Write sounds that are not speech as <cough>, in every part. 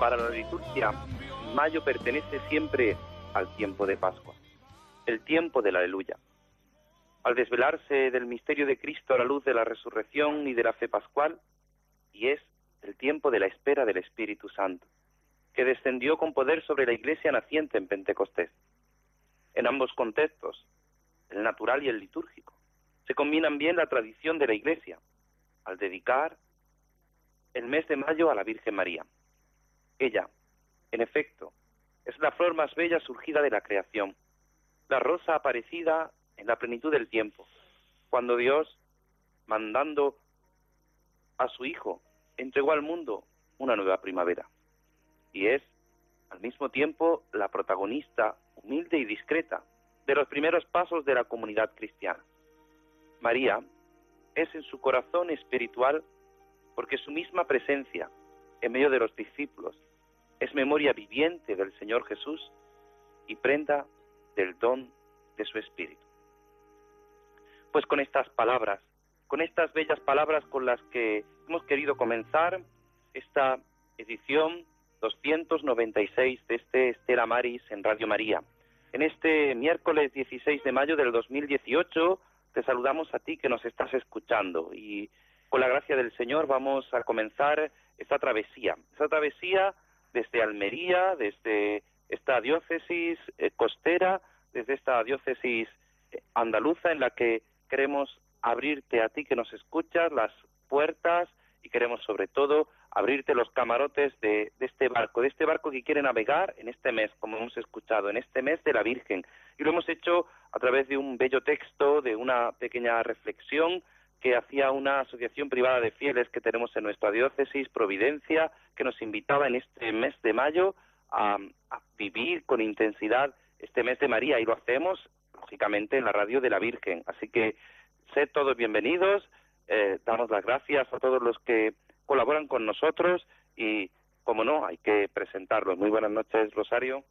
Para la liturgia, mayo pertenece siempre al tiempo de Pascua, el tiempo de la aleluya. Al desvelarse del misterio de Cristo a la luz de la resurrección y de la fe pascual, y es el tiempo de la espera del Espíritu Santo, que descendió con poder sobre la iglesia naciente en Pentecostés. En ambos contextos, el natural y el litúrgico, se combinan bien la tradición de la iglesia, al dedicar el mes de mayo a la Virgen María. Ella, en efecto, es la flor más bella surgida de la creación, la rosa aparecida en la plenitud del tiempo, cuando Dios, mandando a su Hijo, entregó al mundo una nueva primavera. Y es, al mismo tiempo, la protagonista humilde y discreta de los primeros pasos de la comunidad cristiana. María es en su corazón espiritual porque su misma presencia en medio de los discípulos es memoria viviente del Señor Jesús y prenda del don de su Espíritu. Pues con estas palabras, con estas bellas palabras con las que hemos querido comenzar esta edición 296 de este Estela Maris en Radio María. En este miércoles 16 de mayo del 2018 te saludamos a ti que nos estás escuchando y con la gracia del Señor vamos a comenzar esta travesía, esta travesía desde Almería, desde esta diócesis eh, costera, desde esta diócesis eh, andaluza en la que queremos abrirte a ti que nos escuchas las puertas y queremos sobre todo abrirte los camarotes de, de, este barco, de este barco que quiere navegar en este mes, como hemos escuchado, en este mes de la Virgen. Y lo hemos hecho a través de un bello texto, de una pequeña reflexión que hacía una asociación privada de fieles que tenemos en nuestra diócesis, Providencia, que nos invitaba en este mes de mayo a, a vivir con intensidad este mes de María y lo hacemos lógicamente en la radio de la Virgen. Así que sed todos bienvenidos, eh, damos las gracias a todos los que colaboran con nosotros y, como no, hay que presentarlos. Muy buenas noches, Rosario.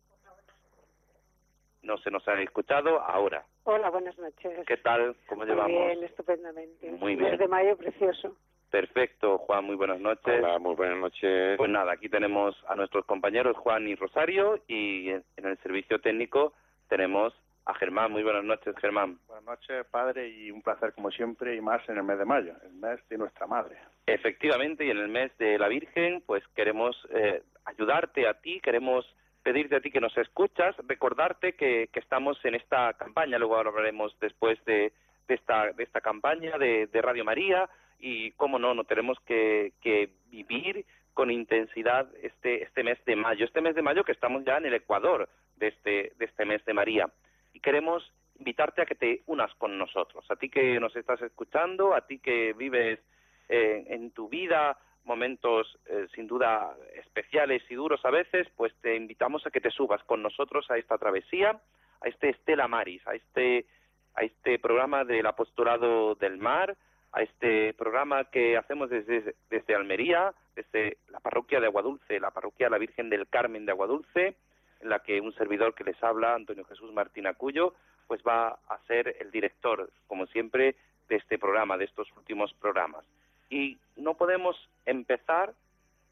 No se nos han escuchado ahora. Hola, buenas noches. ¿Qué tal? ¿Cómo Muy llevamos? bien, estupendamente. Muy Mes bien. de mayo precioso. Perfecto, Juan, muy buenas noches. Hola, muy buenas noches. Pues nada, aquí tenemos a nuestros compañeros Juan y Rosario y en en el servicio técnico tenemos a Germán. Muy buenas noches, Germán. Buenas noches, padre, y un placer como siempre, y más en el mes de mayo, el mes de nuestra madre. Efectivamente, y en el mes de la Virgen, pues queremos eh, ayudarte a ti, queremos pedirte a ti que nos escuchas, recordarte que, que estamos en esta campaña, luego hablaremos después de, de esta, de esta campaña de, Radio María, y cómo no, no tenemos que, que vivir con intensidad este, este mes de mayo, este mes de mayo que estamos ya en el Ecuador de este, de este mes de María. Y queremos invitarte a que te unas con nosotros, a ti que nos estás escuchando, a ti que vives eh, en tu vida momentos eh, sin duda especiales y duros a veces, pues te invitamos a que te subas con nosotros a esta travesía, a este Estela Maris, a este, a este programa del apostolado del mar, a este programa que hacemos desde, desde Almería, desde la parroquia de Aguadulce, la parroquia de la Virgen del Carmen de Aguadulce, en la que un servidor que les habla, Antonio Jesús Martín Acuyo, pues va a ser el director, como siempre, de este programa, de estos últimos programas. Y no podemos empezar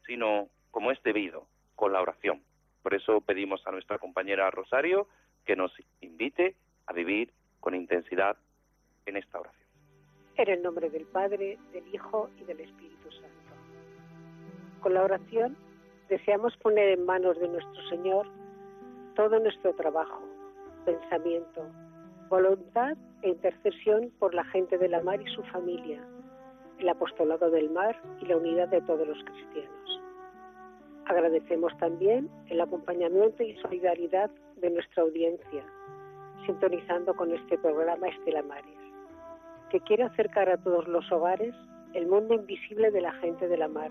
sino como es debido, con la oración. Por eso pedimos a nuestra compañera Rosario que nos invite a vivir con intensidad en nombre del Padre, del Hijo y del Espíritu Santo. Con la oración deseamos poner en manos de nuestro Señor todo nuestro trabajo, pensamiento, voluntad e intercesión por la gente de la mar y su familia, el apostolado del mar y la unidad de todos los cristianos. Agradecemos también el acompañamiento y solidaridad de nuestra audiencia, sintonizando con este programa Estela Maris, que quiere acercar a todos los hogares el mundo invisible de la gente de la mar,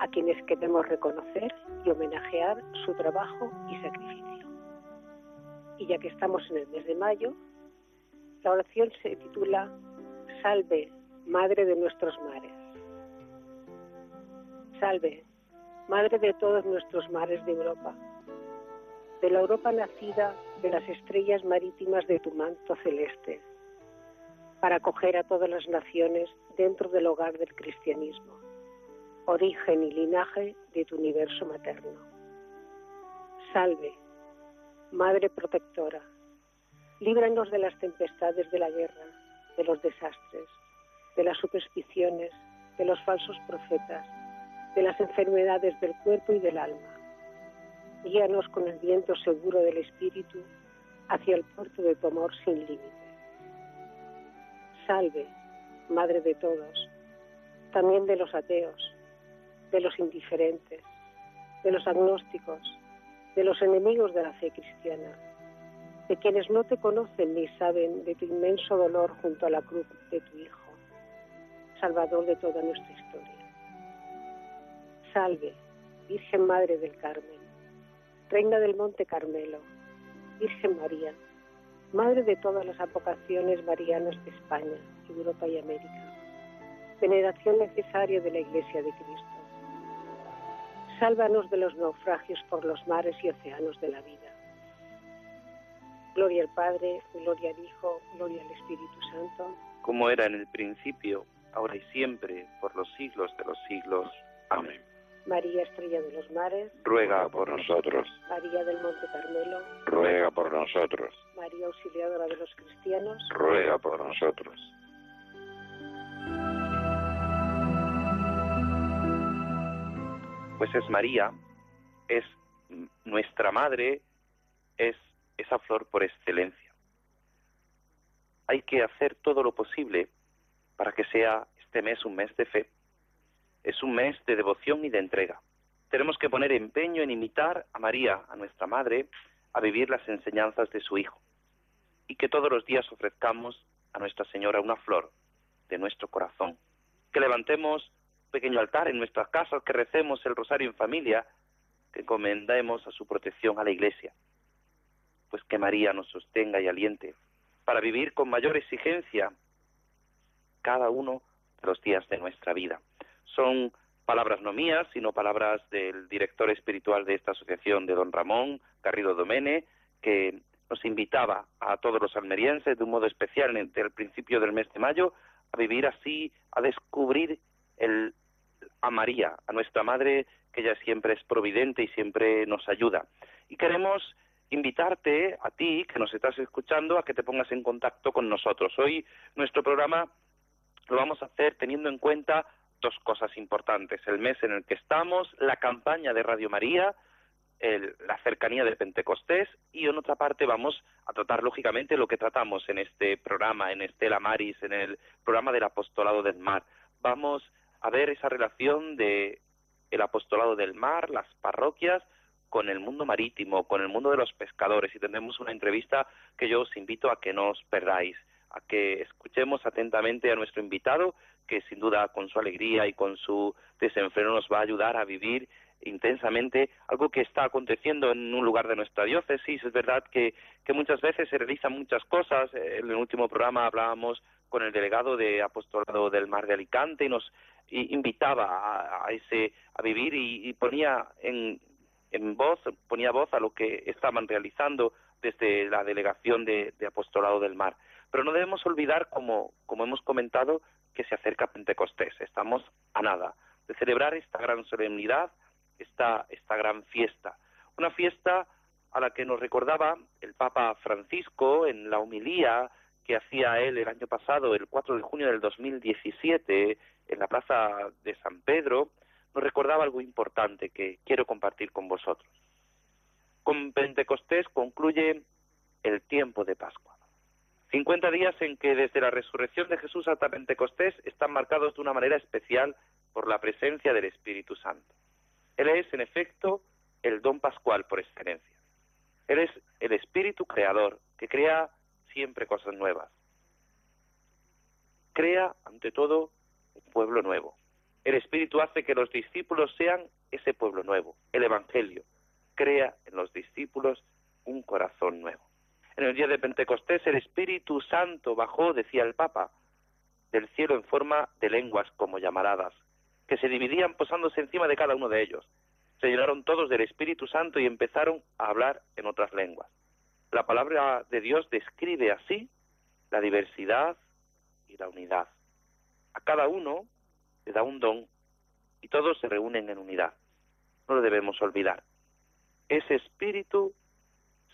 a quienes queremos reconocer y homenajear su trabajo y sacrificio. Y ya que estamos en el mes de mayo, la oración se titula Salve, Madre de nuestros mares. Salve, Madre de todos nuestros mares de Europa, de la Europa nacida de las estrellas marítimas de tu manto celeste, para acoger a todas las naciones dentro del hogar del cristianismo, origen y linaje de tu universo materno. Salve, Madre protectora, líbranos de las tempestades de la guerra, de los desastres, de las supersticiones, de los falsos profetas, de las enfermedades del cuerpo y del alma. Guíanos con el viento seguro del Espíritu hacia el puerto de tu amor sin límite. Salve, Madre de todos, también de los ateos, de los indiferentes, de los agnósticos, de los enemigos de la fe cristiana, de quienes no te conocen ni saben de tu inmenso dolor junto a la cruz de tu Hijo, Salvador de toda nuestra historia. Salve, Virgen Madre del Carmen, Reina del Monte Carmelo, Virgen María, Madre de todas las apocaciones marianas de España, Europa y América, veneración necesaria de la Iglesia de Cristo Sálvanos de los naufragios por los mares y océanos de la vida. Gloria al Padre, gloria al Hijo, gloria al Espíritu Santo. Como era en el principio, ahora y siempre, por los siglos de los siglos. Amén. María Estrella de los Mares, ruega por nosotros. María del Monte Carmelo, ruega por nosotros. María Auxiliadora de los Cristianos, ruega por nosotros. pues es María, es nuestra madre, es esa flor por excelencia. Hay que hacer todo lo posible para que sea este mes un mes de fe. Es un mes de devoción y de entrega. Tenemos que poner empeño en imitar a María, a nuestra madre, a vivir las enseñanzas de su Hijo. Y que todos los días ofrezcamos a Nuestra Señora una flor de nuestro corazón. Que levantemos pequeño altar en nuestras casas, que recemos el rosario en familia, que encomendemos a su protección a la Iglesia. Pues que María nos sostenga y aliente para vivir con mayor exigencia cada uno de los días de nuestra vida. Son palabras no mías, sino palabras del director espiritual de esta asociación, de don Ramón Garrido Domene, que nos invitaba a todos los almerienses, de un modo especial, desde el principio del mes de mayo, a vivir así, a descubrir el a María, a nuestra Madre, que ella siempre es providente y siempre nos ayuda. Y queremos invitarte a ti, que nos estás escuchando, a que te pongas en contacto con nosotros. Hoy nuestro programa lo vamos a hacer teniendo en cuenta dos cosas importantes. El mes en el que estamos, la campaña de Radio María, la cercanía de Pentecostés y en otra parte vamos a tratar lógicamente lo que tratamos en este programa, en Estela Maris, en el programa del Apostolado del Mar. Vamos a ver esa relación de el apostolado del mar, las parroquias, con el mundo marítimo, con el mundo de los pescadores y tendremos una entrevista que yo os invito a que no os perdáis, a que escuchemos atentamente a nuestro invitado, que sin duda con su alegría y con su desenfreno nos va a ayudar a vivir intensamente algo que está aconteciendo en un lugar de nuestra diócesis. Es verdad que, que muchas veces se realizan muchas cosas. En el último programa hablábamos con el delegado de apostolado del Mar de Alicante y nos invitaba a, ese a vivir y, ponía en, en, voz ponía voz a lo que estaban realizando desde la delegación de, apostolado del mar pero no debemos olvidar como hemos comentado que se acerca Pentecostés estamos a nada de celebrar esta gran solemnidad esta esta gran fiesta una fiesta a la que nos recordaba el Papa Francisco en la homilía que hacía él el año pasado, el 4 de junio del 2017, en la plaza de San Pedro, nos recordaba algo importante que quiero compartir con vosotros. Con Pentecostés concluye el tiempo de Pascua. 50 días en que desde la resurrección de Jesús hasta Pentecostés están marcados de una manera especial por la presencia del Espíritu Santo. Él es, en efecto, el don pascual por excelencia. Él es el Espíritu creador que crea siempre cosas nuevas. Crea, ante todo, un pueblo nuevo. El Espíritu hace que los discípulos sean ese pueblo nuevo, el Evangelio. Crea en los discípulos un corazón nuevo. En el día de Pentecostés el Espíritu Santo bajó, decía el Papa, del cielo en forma de lenguas como llamaradas, que se dividían posándose encima de cada uno de ellos. Se llenaron todos del Espíritu Santo y empezaron a hablar en otras lenguas. La palabra de Dios describe así la diversidad y la unidad. A cada uno le da un don y todos se reúnen en unidad. No lo debemos olvidar. Ese espíritu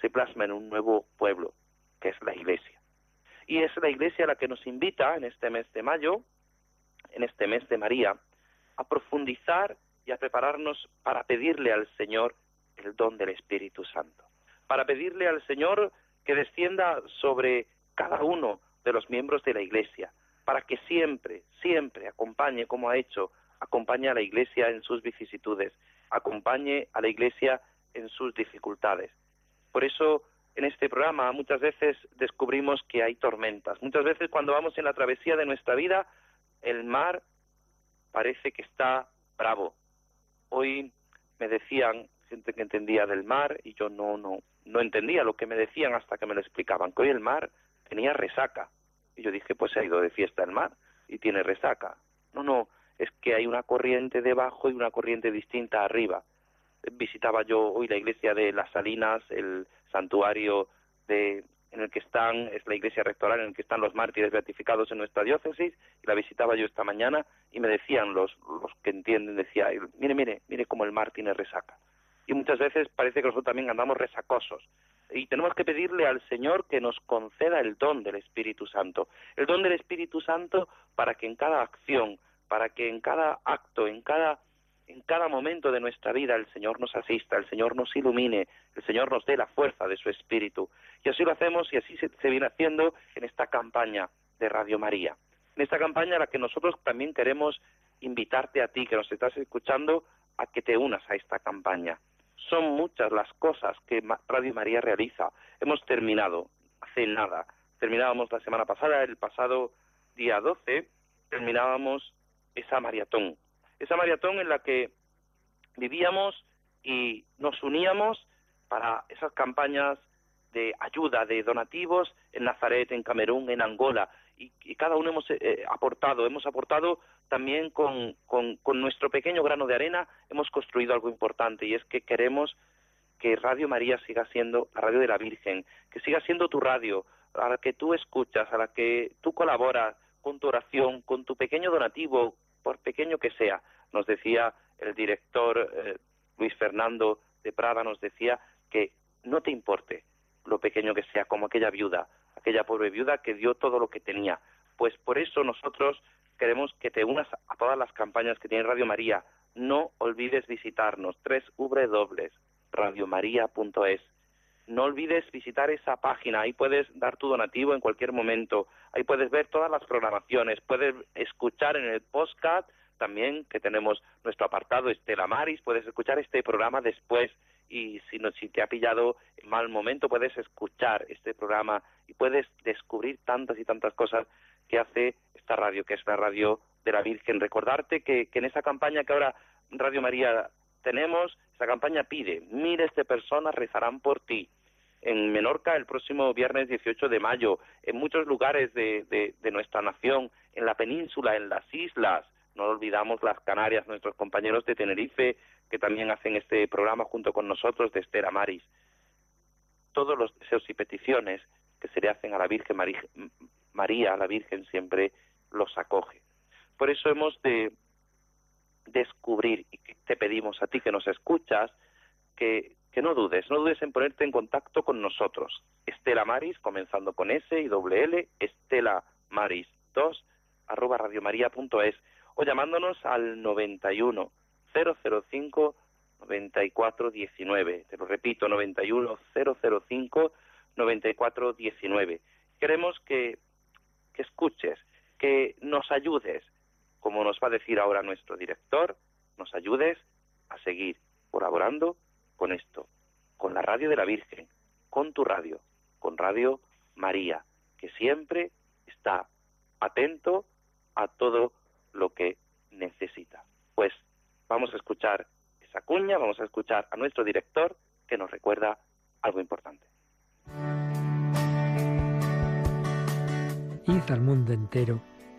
se plasma en un nuevo pueblo, que es la Iglesia. Y es la Iglesia la que nos invita en este mes de mayo, en este mes de María, a profundizar y a prepararnos para pedirle al Señor el don del Espíritu Santo, para pedirle al Señor que descienda sobre cada uno de los miembros de la Iglesia, para que siempre, siempre acompañe, como ha hecho, acompañe a la Iglesia en sus vicisitudes, acompañe a la Iglesia en sus dificultades. Por eso, en este programa muchas veces descubrimos que hay tormentas. Muchas veces cuando vamos en la travesía de nuestra vida, el mar parece que está bravo. Hoy me decían gente que entendía del mar y yo no no no entendía lo que me decían hasta que me lo explicaban, que hoy el mar tenía resaca. Y yo dije, pues se ha ido de fiesta el mar y tiene resaca. No, no, es que hay una corriente debajo y una corriente distinta arriba. Visitaba yo hoy la iglesia de Las Salinas, el santuario de, en el que están, es la iglesia rectoral en el que están los mártires beatificados en nuestra diócesis, y la visitaba yo esta mañana y me decían los, los que entienden, decía, mire, mire, mire cómo el mar tiene resaca. Y muchas veces parece que nosotros también andamos resacosos. Y tenemos que pedirle al Señor que nos conceda el don del Espíritu Santo. El don del Espíritu Santo para que en cada acción, para que en cada acto, en cada en cada momento de nuestra vida el Señor nos asista, el Señor nos ilumine, el Señor nos dé la fuerza de su Espíritu. Y así lo hacemos y así se, viene haciendo en esta campaña de Radio María. En esta campaña a la que nosotros también queremos invitarte a ti que nos estás escuchando a que te unas a esta campaña. Son muchas las cosas que Radio María realiza. Hemos terminado hace nada. Terminábamos la semana pasada, el pasado día 12, terminábamos esa maratón. Esa maratón en la que vivíamos y nos uníamos para esas campañas de ayuda, de donativos en Nazaret, en Camerún, en Angola. Y, cada uno hemos eh, aportado, hemos aportado también con, con, con, nuestro pequeño grano de arena, hemos construido algo importante y es que queremos que Radio María siga siendo la radio de la Virgen, que siga siendo tu radio, a la que tú escuchas, a la que tú colaboras con tu oración, con tu pequeño donativo, por pequeño que sea. Nos decía el director eh, Luis Fernando de Prada, nos decía que no te importe lo pequeño que sea, como aquella viuda, aquella pobre viuda que dio todo lo que tenía. Pues por eso nosotros queremos que te unas a todas las campañas que tiene Radio María. No olvides visitarnos, www.radiomaria.es. No olvides visitar esa página, ahí puedes dar tu donativo en cualquier momento, ahí puedes ver todas las programaciones, puedes escuchar en el podcast también que tenemos nuestro apartado Estela Maris, puedes escuchar este programa después. Y si, no, si te ha pillado en mal momento puedes escuchar este programa y puedes descubrir tantas y tantas cosas que hace esta radio, que es la radio de la Virgen. Recordarte que, que en esa campaña que ahora Radio María tenemos, esa campaña pide, miles de personas rezarán por ti. En Menorca el próximo viernes 18 de mayo, en muchos lugares de, de, nuestra nación, en la península, en las islas, no olvidamos las Canarias, nuestros compañeros de Tenerife, que también hacen este programa junto con nosotros de Estera Maris. Todos los deseos y peticiones que se le hacen a la Virgen María, María, la Virgen, siempre los acoge. Por eso hemos de descubrir, y te pedimos a ti que nos escuchas, que que no dudes, no dudes en ponerte en contacto con nosotros. Estela Maris, comenzando con S y doble L, Estela Maris 2, arroba radiomaria.es, o llamándonos al 91 005 9419. Te lo repito, 91 005 9419. Queremos que, que escuches, que nos ayudes, como nos va a decir ahora nuestro director, nos ayudes a seguir colaborando con esto, con la radio de la Virgen, con tu radio, con Radio María, que siempre está atento a todo lo que necesita. Pues vamos a escuchar esa cuña, vamos a escuchar a nuestro director que nos recuerda algo importante. Id al mundo entero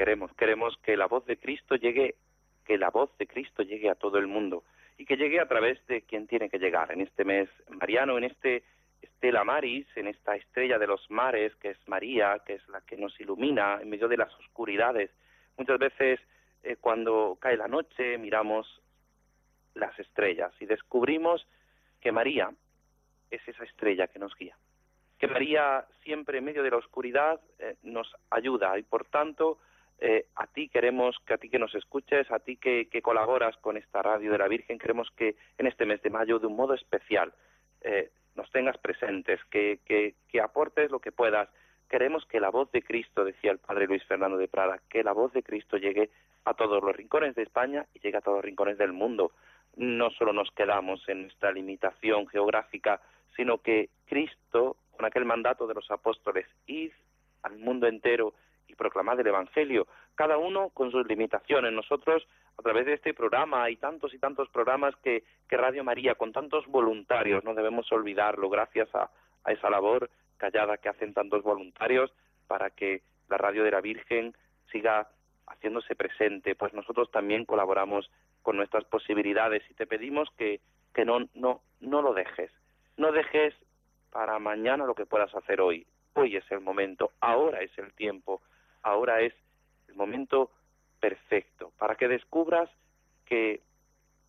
Queremos, queremos que la voz de Cristo llegue, que la voz de Cristo llegue a todo el mundo y que llegue a través de quien tiene que llegar en este mes mariano, en este Estela Maris, en esta estrella de los mares que es María, que es la que nos ilumina en medio de las oscuridades. Muchas veces eh, cuando cae la noche miramos las estrellas y descubrimos que María es esa estrella que nos guía. Que María siempre en medio de la oscuridad eh, nos ayuda y por tanto eh, a ti queremos que a ti que nos escuches, a ti que, que, colaboras con esta radio de la Virgen, queremos que en este mes de mayo de un modo especial eh, nos tengas presentes, que, que, que aportes lo que puedas. Queremos que la voz de Cristo, decía el padre Luis Fernando de Prada, que la voz de Cristo llegue a todos los rincones de España y llegue a todos los rincones del mundo. No solo nos quedamos en nuestra limitación geográfica, sino que Cristo, con aquel mandato de los apóstoles, id al mundo entero y proclamad el Evangelio, cada uno con sus limitaciones. Nosotros, a través de este programa, hay tantos y tantos programas que, Radio María, con tantos voluntarios, no debemos olvidarlo, gracias a, a esa labor callada que hacen tantos voluntarios para que la radio de la Virgen siga haciéndose presente, pues nosotros también colaboramos con nuestras posibilidades y te pedimos que, que no, no, no lo dejes, no dejes para mañana lo que puedas hacer hoy. Hoy es el momento, ahora es el tiempo, ahora es el momento perfecto para que descubras que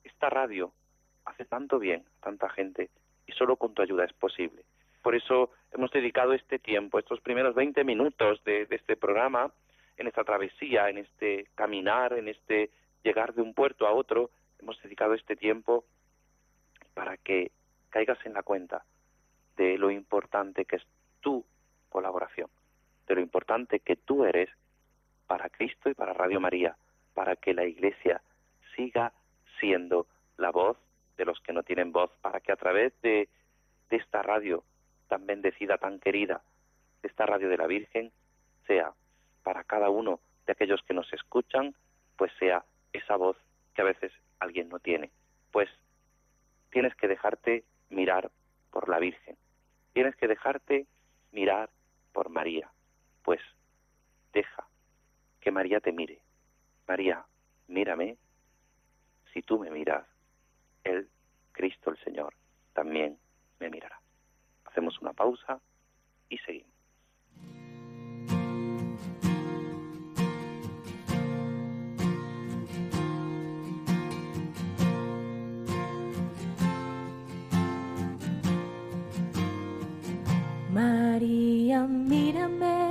esta radio hace tanto bien a tanta gente y solo con tu ayuda es posible. Por eso hemos dedicado este tiempo, estos primeros 20 minutos de, de este programa, en esta travesía, en este caminar, en este llegar de un puerto a otro, hemos dedicado este tiempo para que caigas en la cuenta de lo importante que es tu colaboración, de lo importante que tú eres para Cristo y para Radio María, para que la Iglesia siga siendo la voz de los que no tienen voz, para que a través de, de esta radio tan bendecida, tan querida, de esta radio de la Virgen, sea para cada uno de aquellos que nos escuchan, pues sea esa voz que a veces alguien no tiene. Pues tienes que dejarte mirar por la Virgen, tienes que dejarte mirar por María, pues deja que María te mire. María, mírame, si tú me miras, Él, Cristo el Señor, también me mirará. Hacemos una pausa y seguimos. María, mírame,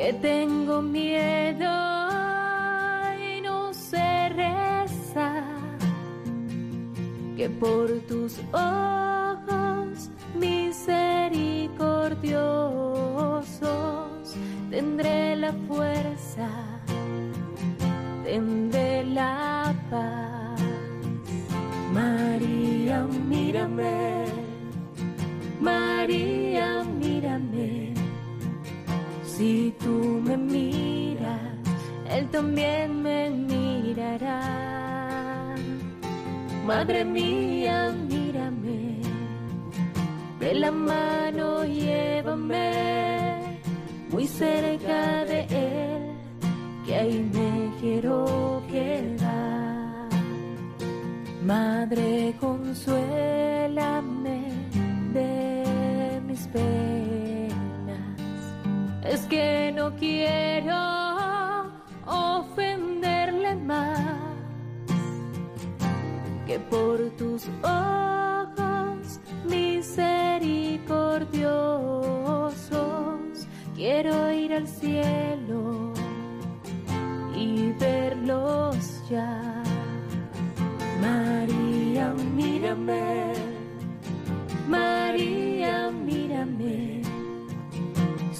que tengo miedo y no sé rezar, que por tus ojos misericordiosos tendré la fuerza, tendré la paz. María, mírame, María, mírame, si tú me miras, Él también me mirará. Madre mía, mírame, de la mano llévame muy cerca de Él, que ahí me quiero quedar. Madre, consuélame de mis penas. Es que no quiero ofenderle más que por tus ojos misericordiosos. Quiero ir al cielo y verlos ya. María, mírame, María, mírame,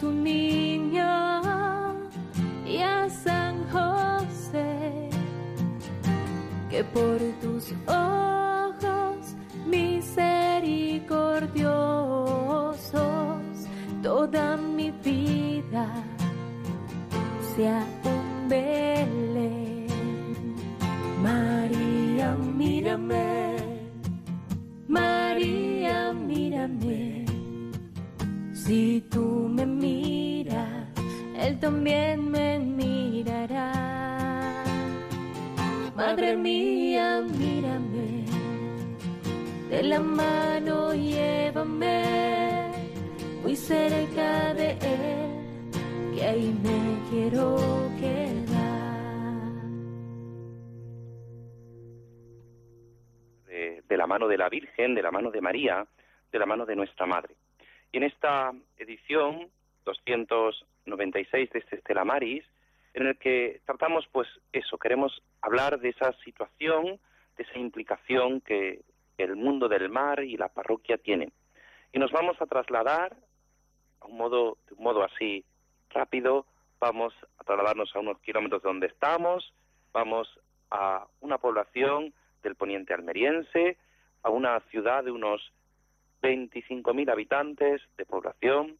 tu niño y a San José que por tus ojos misericordiosos toda mi vida sea un Belén. María, mírame, María, mírame, si tú también me mirará. Madre mía, mírame, de la mano llévame muy cerca de Él, que ahí me quiero quedar. de, de la mano de la Virgen, de la mano de María, de la mano de nuestra Madre. Y en esta edición 296 de este Estela Maris, en el que tratamos, pues eso, queremos hablar de esa situación, de esa implicación que el mundo del mar y la parroquia tienen. Y nos vamos a trasladar a un modo, de un modo así rápido, vamos a trasladarnos a unos kilómetros de donde estamos, vamos a una población del poniente almeriense, a una ciudad de unos 25.000 habitantes de población,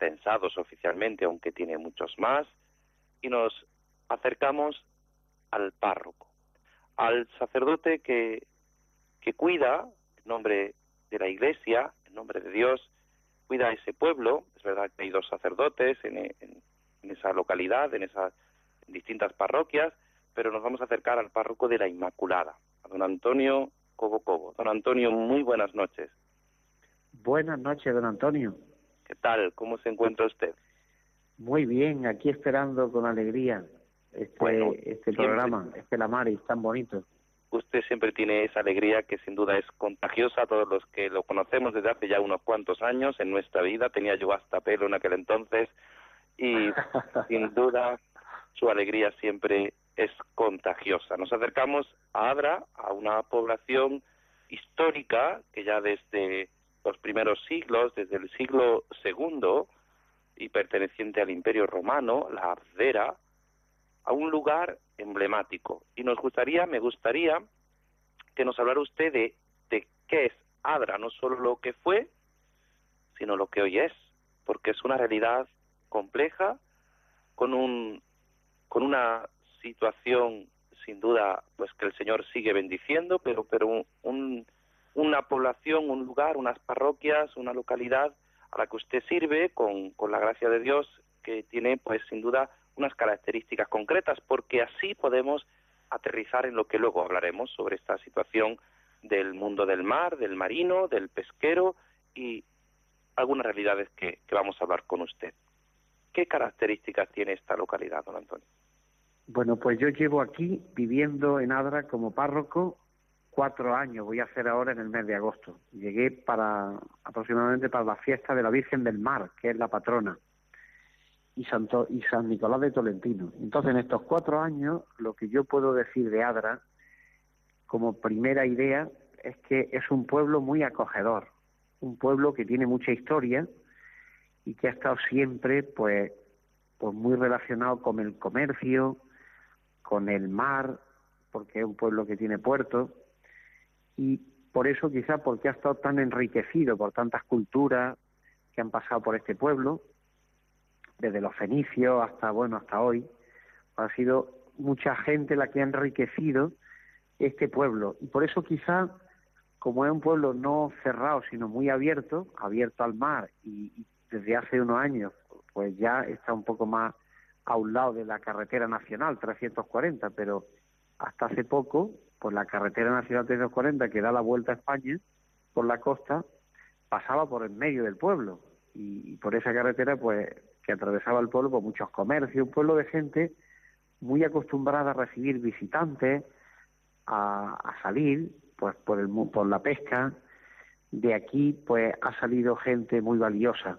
censados oficialmente, aunque tiene muchos más, y nos acercamos al párroco, al sacerdote que, que cuida, en nombre de la Iglesia, en nombre de Dios, cuida a ese pueblo. Es verdad que hay dos sacerdotes en, en- esa localidad, en esas distintas parroquias, pero nos vamos a acercar al párroco de la Inmaculada, a don Antonio Cobo Cobo. Don Antonio, muy buenas noches. Buenas noches, don Antonio. ¿Qué tal? ¿Cómo se encuentra usted? Muy bien, aquí esperando con alegría este, Bueno, este siempre. programa, este La Maris, tan bonito. Usted siempre tiene esa alegría que sin duda es contagiosa a todos los que lo conocemos desde hace ya unos cuantos años en nuestra vida. Tenía yo hasta pelo en aquel entonces y <laughs> sin duda su alegría siempre es contagiosa. Nos acercamos a Adra, a una población histórica que ya desde los primeros siglos, desde el siglo segundo y perteneciente al Imperio Romano, la Abdera, a un lugar emblemático. Y nos gustaría, me gustaría que nos hablara usted de, de qué es Adra, no solo lo que fue, sino lo que hoy es, porque es una realidad compleja, con un con una situación sin duda pues que el Señor sigue bendiciendo, pero pero un, una población, un lugar, unas parroquias, una localidad a la que usted sirve con, con la gracia de Dios que tiene pues sin duda unas características concretas, porque así podemos aterrizar en lo que luego hablaremos sobre esta situación del mundo del mar, del marino, del pesquero y algunas realidades que, que vamos a hablar con usted. ¿Qué características tiene esta localidad, don Antonio? Bueno, pues yo llevo aquí viviendo en Adra como párroco cuatro años, voy a hacer ahora en el mes de agosto. Llegué para aproximadamente para la fiesta de la Virgen del Mar, que es la patrona, y, Santo, y San Nicolás de Tolentino. Entonces, en estos cuatro años, lo que yo puedo decir de Adra, como primera idea, es que es un pueblo muy acogedor, un pueblo que tiene mucha historia y que ha estado siempre, pues, pues muy relacionado con el comercio, con el mar, porque es un pueblo que tiene puerto, y por eso quizá porque ha estado tan enriquecido por tantas culturas que han pasado por este pueblo, desde los fenicios hasta bueno hasta hoy, ha sido mucha gente la que ha enriquecido este pueblo. Y por eso quizá como es un pueblo no cerrado sino muy abierto, abierto al mar y, y desde hace unos años pues ya está un poco más a un lado de la carretera nacional 340, pero hasta hace poco pues la carretera nacional 340 que da la vuelta a España por la costa pasaba por el medio del pueblo y, por esa carretera pues que atravesaba el pueblo por muchos comercios, un pueblo de gente muy acostumbrada a recibir visitantes, a, a salir pues por el por la pesca. De aquí pues ha salido gente muy valiosa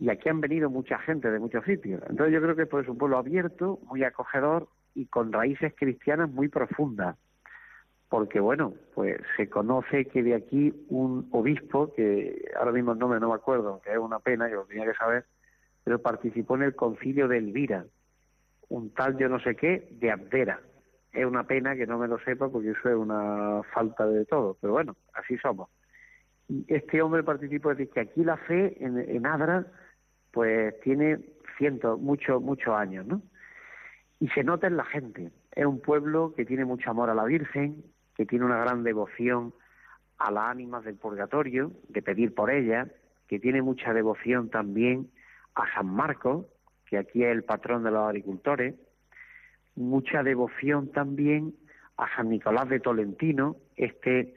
y aquí han venido mucha gente de muchos sitios. Entonces yo creo que pues, es un pueblo abierto, muy acogedor y con raíces cristianas muy profundas. Porque bueno, pues se conoce que de aquí un obispo, que ahora mismo el nombre no me acuerdo, que es una pena, yo lo tenía que saber, pero participó en el concilio de Elvira, un tal yo no sé qué de Abdera. Es una pena que no me lo sepa porque eso es una falta de todo, pero bueno, así somos. Y este hombre participó, es decir, que aquí la fe en, en Adra pues tiene cientos, muchos, muchos años, ¿no? Y se nota en la gente. Es un pueblo que tiene mucho amor a la Virgen, que tiene una gran devoción a las ánimas del purgatorio, de pedir por ellas, que tiene mucha devoción también a San Marcos, que aquí es el patrón de los agricultores, mucha devoción también a San Nicolás de Tolentino, este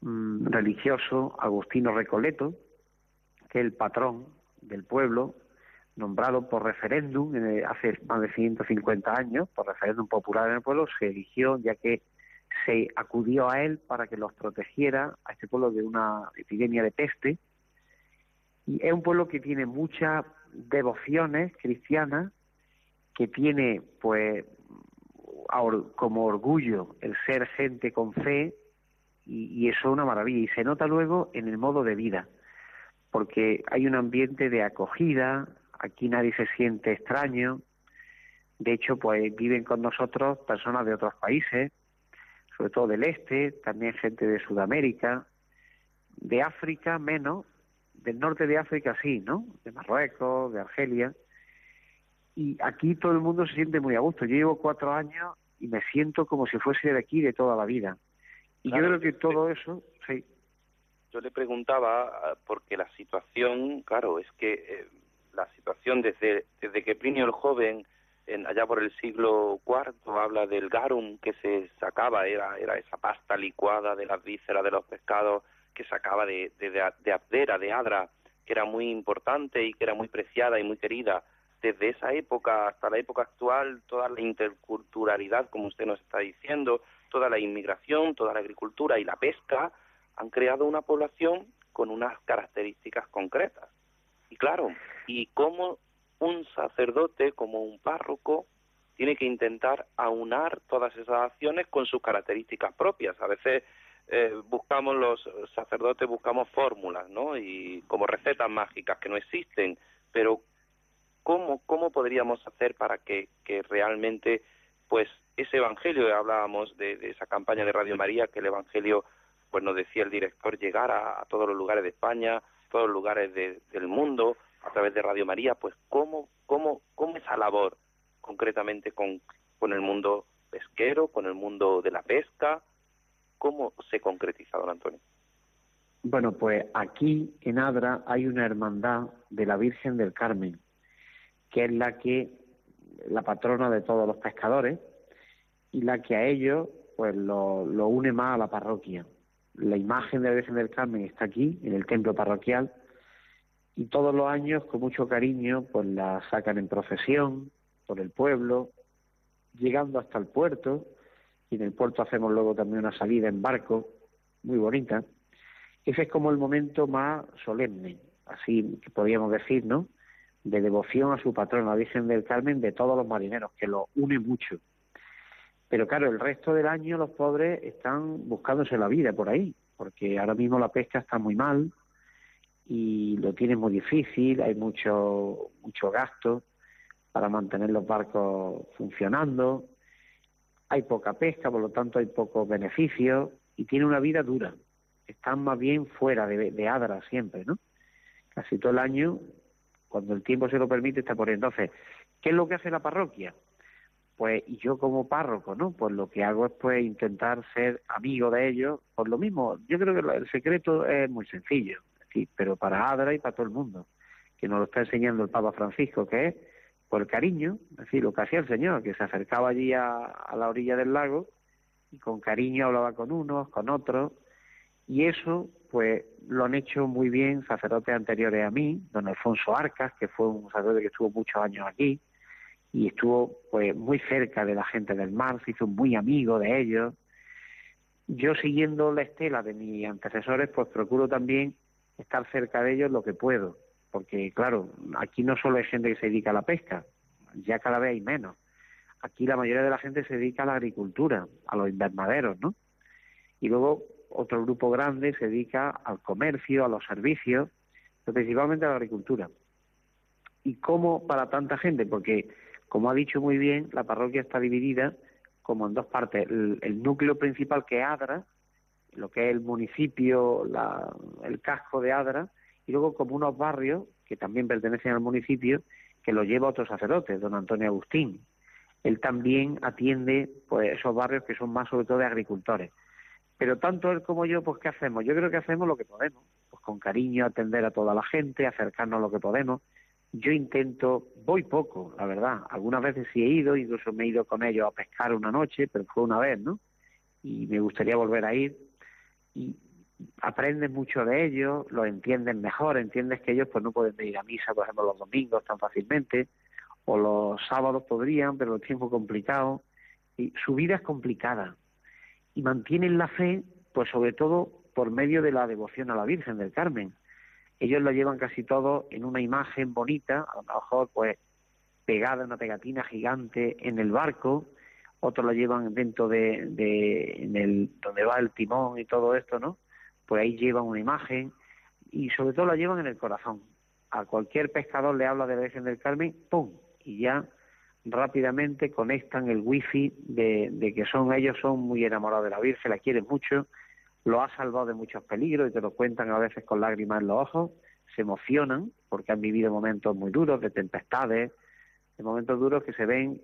mmm, religioso Agustino Recoleto, que es el patrón del pueblo, nombrado por referéndum hace más de 150 años, por referéndum popular en el pueblo, se eligió ya que se acudió a él para que los protegiera a este pueblo de una epidemia de peste. Y es un pueblo que tiene muchas devociones cristianas, que tiene pues como orgullo el ser gente con fe, y, eso es una maravilla. Y se nota luego en el modo de vida porque hay un ambiente de acogida, aquí nadie se siente extraño, de hecho, pues viven con nosotros personas de otros países, sobre todo del este, también gente de Sudamérica, de África menos, del norte de África sí, ¿no? De Marruecos, de Argelia. Y aquí todo el mundo se siente muy a gusto. Yo llevo cuatro años y me siento como si fuese de aquí de toda la vida. Y claro, yo creo que todo eso, sí. Yo le preguntaba, porque la situación, claro, es que eh, la situación desde, desde que Plinio el Joven, en, allá por el siglo IV, habla del garum que se sacaba, era, era esa pasta licuada de las vísceras de los pescados que sacaba de, de, de, de Abdera, de Adra, que era muy importante y que era muy preciada y muy querida. Desde esa época hasta la época actual, toda la interculturalidad, como usted nos está diciendo, toda la inmigración, toda la agricultura y la pesca, han creado una población con unas características concretas. Y claro, y cómo un sacerdote, como un párroco, tiene que intentar aunar todas esas acciones con sus características propias. A veces eh, buscamos los sacerdotes, buscamos fórmulas, ¿no? Y como recetas mágicas que no existen, pero ¿cómo, cómo podríamos hacer para que, realmente pues ese evangelio, hablábamos de, esa campaña de Radio María, que el evangelio, pues nos decía el director, llegar a, todos los lugares de España, todos los lugares del mundo, a través de Radio María, pues cómo, cómo, cómo esa labor concretamente con, con el mundo pesquero, con el mundo de la pesca, ¿cómo se concretiza, don Antonio? Bueno, pues aquí en Adra hay una hermandad de la Virgen del Carmen, que es la que la patrona de todos los pescadores y la que a ellos pues lo, lo une más a la parroquia. La imagen de la Virgen del Carmen está aquí, en el templo parroquial, y todos los años, con mucho cariño, pues la sacan en procesión por el pueblo, llegando hasta el puerto, y en el puerto hacemos luego también una salida en barco, muy bonita. Ese es como el momento más solemne, así que podríamos decir, ¿no? De devoción a su patrona, Virgen del Carmen, de todos los marineros, que lo une mucho. Pero claro, el resto del año los pobres están buscándose la vida por ahí, porque ahora mismo la pesca está muy mal y lo tienen muy difícil, hay mucho, mucho gasto para mantener los barcos funcionando, hay poca pesca, por lo tanto hay pocos beneficios y tiene una vida dura. Están más bien fuera de, de Adra siempre, ¿no? Casi todo el año, cuando el tiempo se lo permite, está por ahí. Entonces, ¿qué es lo que hace la parroquia? Pues yo como párroco, ¿no? Pues lo que hago es pues intentar ser amigo de ellos. Por lo mismo, yo creo que el secreto es muy sencillo, sí, pero para Adra y para todo el mundo, que nos lo está enseñando el Papa Francisco, que es por cariño, es decir, lo que hacía el Señor, que se acercaba allí a, la orilla del lago y con cariño hablaba con unos, con otros, y eso pues lo han hecho muy bien sacerdotes anteriores a mí, don Alfonso Arcas, que fue un sacerdote que estuvo muchos años aquí y estuvo pues muy cerca de la gente del mar, se hizo muy amigo de ellos. Yo siguiendo la estela de mis antecesores, pues procuro también estar cerca de ellos lo que puedo porque claro, aquí no solo hay gente que se dedica a la pesca, ya cada vez hay menos. Aquí la mayoría de la gente se dedica a la agricultura, a los invernaderos, ¿no? Y luego otro grupo grande se dedica al comercio, a los servicios, pero principalmente a la agricultura. ¿Y cómo para tanta gente? Porque, como ha dicho muy bien, la parroquia está dividida como en dos partes. El, núcleo principal que Adra, lo que es el municipio, el casco de Adra, y luego como unos barrios que también pertenecen al municipio que lo lleva otro sacerdote, don Antonio Agustín. Él también atiende pues esos barrios que son más sobre todo de agricultores. Pero tanto él como yo, pues ¿qué hacemos? Yo creo que hacemos lo que podemos, pues con cariño atender a toda la gente, acercarnos a lo que podemos. Yo intento, voy poco, la verdad. Algunas veces sí he ido, incluso me he ido con ellos a pescar una noche, pero fue una vez, ¿no? Y me gustaría volver a ir. Y aprendes mucho de ellos, lo entienden mejor, entiendes que ellos pues no pueden ir a misa, por ejemplo, los domingos tan fácilmente, o los sábados podrían, pero el tiempo complicado, y su vida es complicada, y mantienen la fe, pues sobre todo por medio de la devoción a la Virgen del Carmen. Ellos lo llevan casi todo en una imagen bonita, a lo mejor pues pegada, una pegatina gigante en el barco, otros lo llevan dentro de, de en el, donde va el timón y todo esto, ¿no? pues ahí llevan una imagen y sobre todo la llevan en el corazón. A cualquier pescador le habla de la Virgen del Carmen, ¡pum! Y ya rápidamente conectan el wifi de, de que son ellos son muy enamorados de la Virgen, la quieren mucho, lo ha salvado de muchos peligros y te lo cuentan a veces con lágrimas en los ojos, se emocionan porque han vivido momentos muy duros, de tempestades, de momentos duros que se ven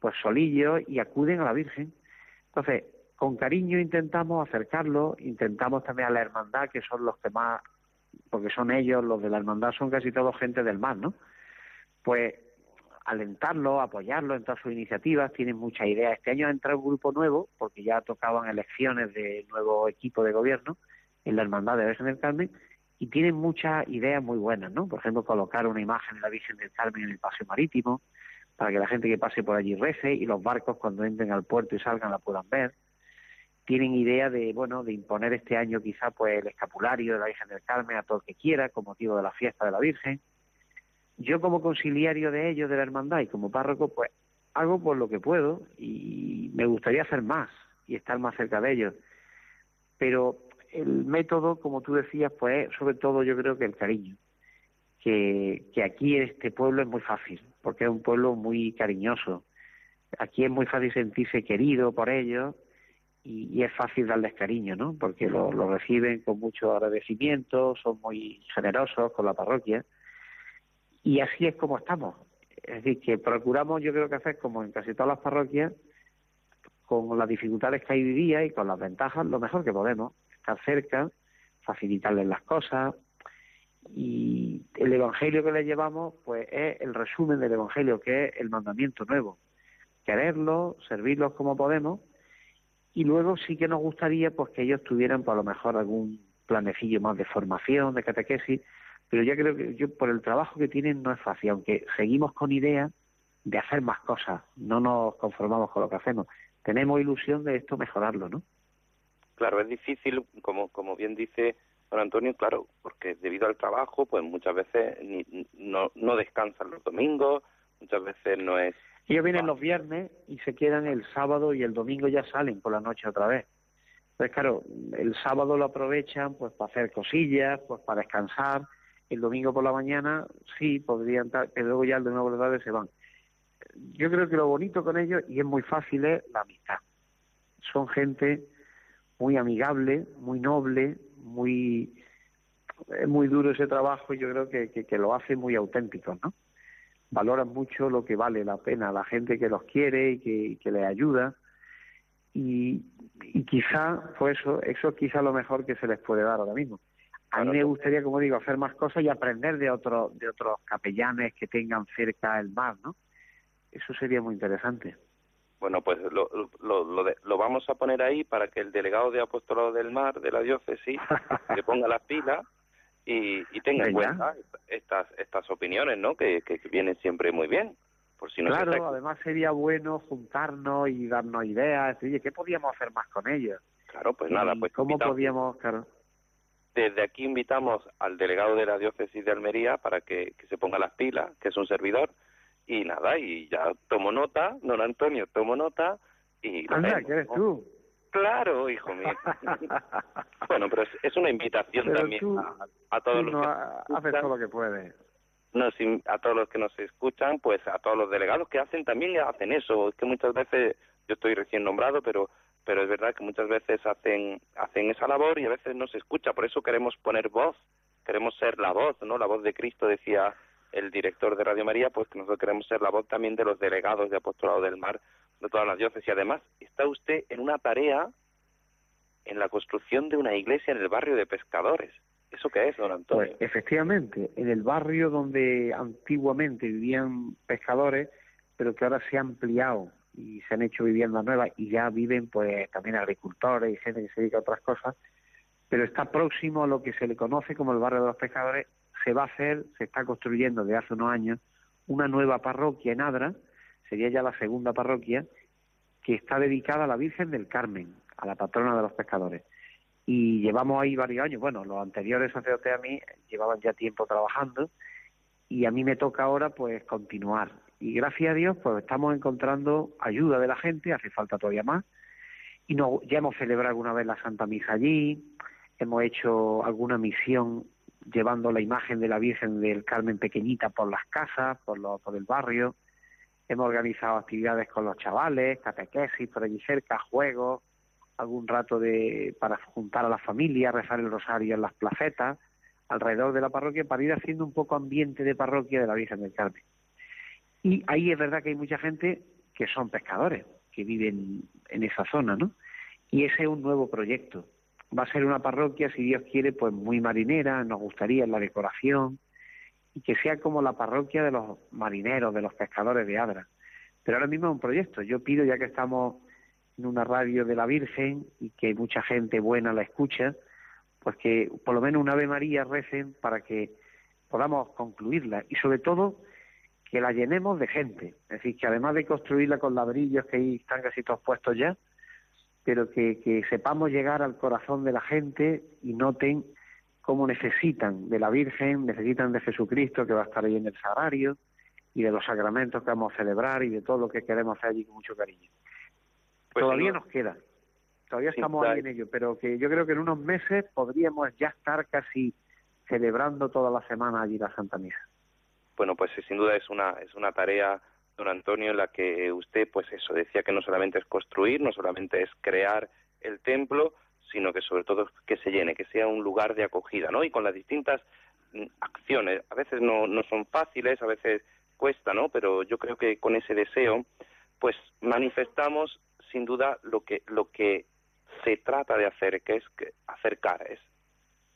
pues solillos y acuden a la Virgen. Entonces, con cariño intentamos acercarlo, intentamos también a la hermandad, que son los que más, porque son ellos, los de la hermandad son casi todos gente del mar, ¿no? Pues alentarlo, apoyarlo en todas sus iniciativas, tienen muchas ideas. Este año ha entrado un grupo nuevo, porque ya tocaban elecciones de nuevo equipo de gobierno en la Hermandad de Virgen del Carmen, y tienen muchas ideas muy buenas, ¿no? Por ejemplo, colocar una imagen de la Virgen del Carmen en el paseo marítimo, para que la gente que pase por allí rece y los barcos cuando entren al puerto y salgan la puedan ver. Tienen idea de bueno de imponer este año quizá pues el escapulario de la Virgen del Carmen a todo el que quiera con motivo de la fiesta de la Virgen. Yo como conciliario de ellos de la hermandad y como párroco pues hago por lo que puedo y me gustaría hacer más y estar más cerca de ellos. Pero el método como tú decías pues sobre todo yo creo que el cariño que, aquí este pueblo es muy fácil porque es un pueblo muy cariñoso aquí es muy fácil sentirse querido por ellos y, es fácil darles cariño, ¿no? Porque lo, lo, reciben con mucho agradecimiento, son muy generosos con la parroquia y así es como estamos. Es decir, que procuramos, yo creo que hacer como en casi todas las parroquias, con las dificultades que hay hoy día y con las ventajas, lo mejor que podemos, estar cerca, facilitarles las cosas. Y el Evangelio que les llevamos, pues es el resumen del Evangelio, que es el mandamiento nuevo. Quererlos, servirlos como podemos y luego sí que nos gustaría pues que ellos tuvieran por lo mejor algún planecillo más de formación, de catequesis, pero ya creo que yo por el trabajo que tienen no es fácil, aunque seguimos con idea de hacer más cosas, no nos conformamos con lo que hacemos, tenemos ilusión de esto mejorarlo, ¿no? Claro, es difícil, como, como bien dice don Antonio, claro, porque debido al trabajo, pues muchas veces ni, no, no descansan los domingos, muchas veces no es ellos vienen los viernes y se quedan el sábado y el domingo ya salen por la noche otra vez. Pues claro, el sábado lo aprovechan pues para hacer cosillas, pues para descansar. El domingo por la mañana sí podrían, pero luego ya el de nuevo de tarde se van. Yo creo que lo bonito con ellos, y es muy fácil, es la amistad. Son gente muy amigable, muy noble, muy es muy duro ese trabajo y yo creo que, que, que lo hace muy auténtico, ¿no? valoran mucho lo que vale la pena, la gente que los quiere y que, que les ayuda. Y, y quizá, pues eso, eso quizá lo mejor que se les puede dar ahora mismo. A mí me gustaría, como digo, hacer más cosas y aprender de, otros de otros capellanes que tengan cerca el mar, ¿no? Eso sería muy interesante. Bueno, pues lo, lo, lo, lo, vamos a poner ahí para que el delegado de Apostolado del Mar de la diócesis <laughs> le ponga las pilas y, y tenga en cuenta estas estas opiniones, ¿no? Que, que, vienen siempre muy bien. Por si no claro, además sería bueno juntarnos y darnos ideas, oye, ¿qué podíamos hacer más con ellos? Claro, pues nada, pues cómo podíamos, claro. Desde aquí invitamos al delegado de la diócesis de Almería para que, que se ponga las pilas, que es un servidor, y nada, y ya tomo nota, don Antonio, tomo nota, y... Anda, ¿qué eres tú? Claro, hijo mío. <laughs> bueno, pero es, una invitación también a, todos los que haces todo lo que puedes. No, a todos los que nos escuchan, pues a todos los delegados que hacen también hacen eso. Es que muchas veces yo estoy recién nombrado, pero pero es verdad que muchas veces hacen hacen esa labor y a veces no se escucha. Por eso queremos poner voz, queremos ser la voz, ¿no? La voz de Cristo decía el director de Radio María, pues que nosotros queremos ser la voz también de los delegados de Apostolado del Mar de todas las diócesis. Y además está usted en una tarea en la construcción de una iglesia en el barrio de pescadores. ¿Eso qué es, don Antonio? Pues efectivamente, en el barrio donde antiguamente vivían pescadores, pero que ahora se ha ampliado y se han hecho viviendas nuevas y ya viven pues también agricultores y gente que se dedica a otras cosas, pero está próximo a lo que se le conoce como el barrio de los pescadores, se va a hacer, se está construyendo desde hace unos años una nueva parroquia en Adra, sería ya la segunda parroquia, que está dedicada a la Virgen del Carmen, a la patrona de los pescadores. Y llevamos ahí varios años, bueno, los anteriores sacerdotes a mí llevaban ya tiempo trabajando y a mí me toca ahora pues continuar. Y gracias a Dios pues estamos encontrando ayuda de la gente, hace falta todavía más. Y no, ya hemos celebrado alguna vez la Santa Misa allí, hemos hecho alguna misión llevando la imagen de la Virgen del Carmen pequeñita por las casas, por, lo, por el barrio. Hemos organizado actividades con los chavales, catequesis por allí cerca, juegos, algún rato de para juntar a la familia, rezar el rosario en las placetas alrededor de la parroquia para ir haciendo un poco ambiente de parroquia de la Virgen del Carmen. Y ahí es verdad que hay mucha gente que son pescadores, que viven en esa zona, ¿no? Y ese es un nuevo proyecto. Va a ser una parroquia, si Dios quiere, pues muy marinera, nos gustaría la decoración, y que sea como la parroquia de los marineros, de los pescadores de Adra. Pero ahora mismo es un proyecto. Yo pido, ya que estamos en una radio de la Virgen y que mucha gente buena la escucha, pues que por lo menos una Ave María recen para que podamos concluirla y sobre todo que la llenemos de gente. Es decir, que además de construirla con ladrillos que ahí están casi todos puestos ya, pero que, que sepamos llegar al corazón de la gente y noten cómo necesitan de la Virgen, necesitan de Jesucristo que va a estar ahí en el sagrario y de los sacramentos que vamos a celebrar y de todo lo que queremos hacer allí con mucho cariño. Pues todavía nos queda, todavía estamos ahí en ello, pero que yo creo que en unos meses podríamos ya estar casi celebrando toda la semana allí la Santa Misa. Bueno, pues sin duda es una es una tarea don Antonio, en la que usted, pues eso, decía que no solamente es construir, no solamente es crear el templo, sino que sobre todo que se llene, que sea un lugar de acogida, ¿no? Y con las distintas mm, acciones, a veces no, no son fáciles, a veces cuesta, ¿no? Pero yo creo que con ese deseo, pues manifestamos sin duda lo que lo que se trata de hacer, que es acercar, es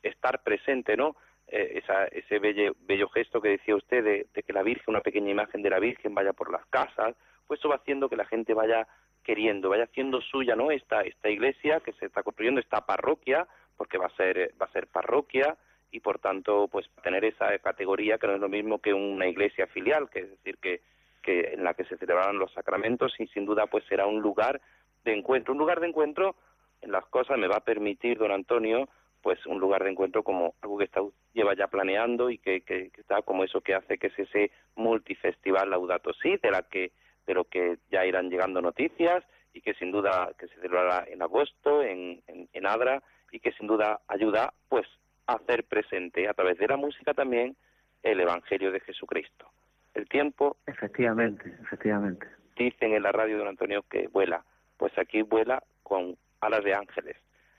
estar presente, ¿no? Eh, esa, ese bello, bello gesto que decía usted de, que la Virgen, una pequeña imagen de la Virgen vaya por las casas, pues eso va haciendo que la gente vaya queriendo, vaya haciendo suya, ¿no? Esta, esta iglesia que se está construyendo, esta parroquia, porque va a ser, va a ser parroquia, y por tanto, pues tener esa categoría que no es lo mismo que una iglesia filial, que es decir, que, que en la que se celebrarán los sacramentos y sin duda pues será un lugar de encuentro, un lugar de encuentro en las cosas me va a permitir, don Antonio, pues un lugar de encuentro como algo que está, lleva ya planeando y que, que, está como eso que hace que es ese multifestival Laudato Si, de la que de lo que ya irán llegando noticias y que sin duda que se celebrará en agosto en, en, en Adra y que sin duda ayuda pues a hacer presente a través de la música también el Evangelio de Jesucristo. El tiempo. Efectivamente, efectivamente. Dicen en la radio de don Antonio que vuela, pues aquí vuela con alas de ángeles.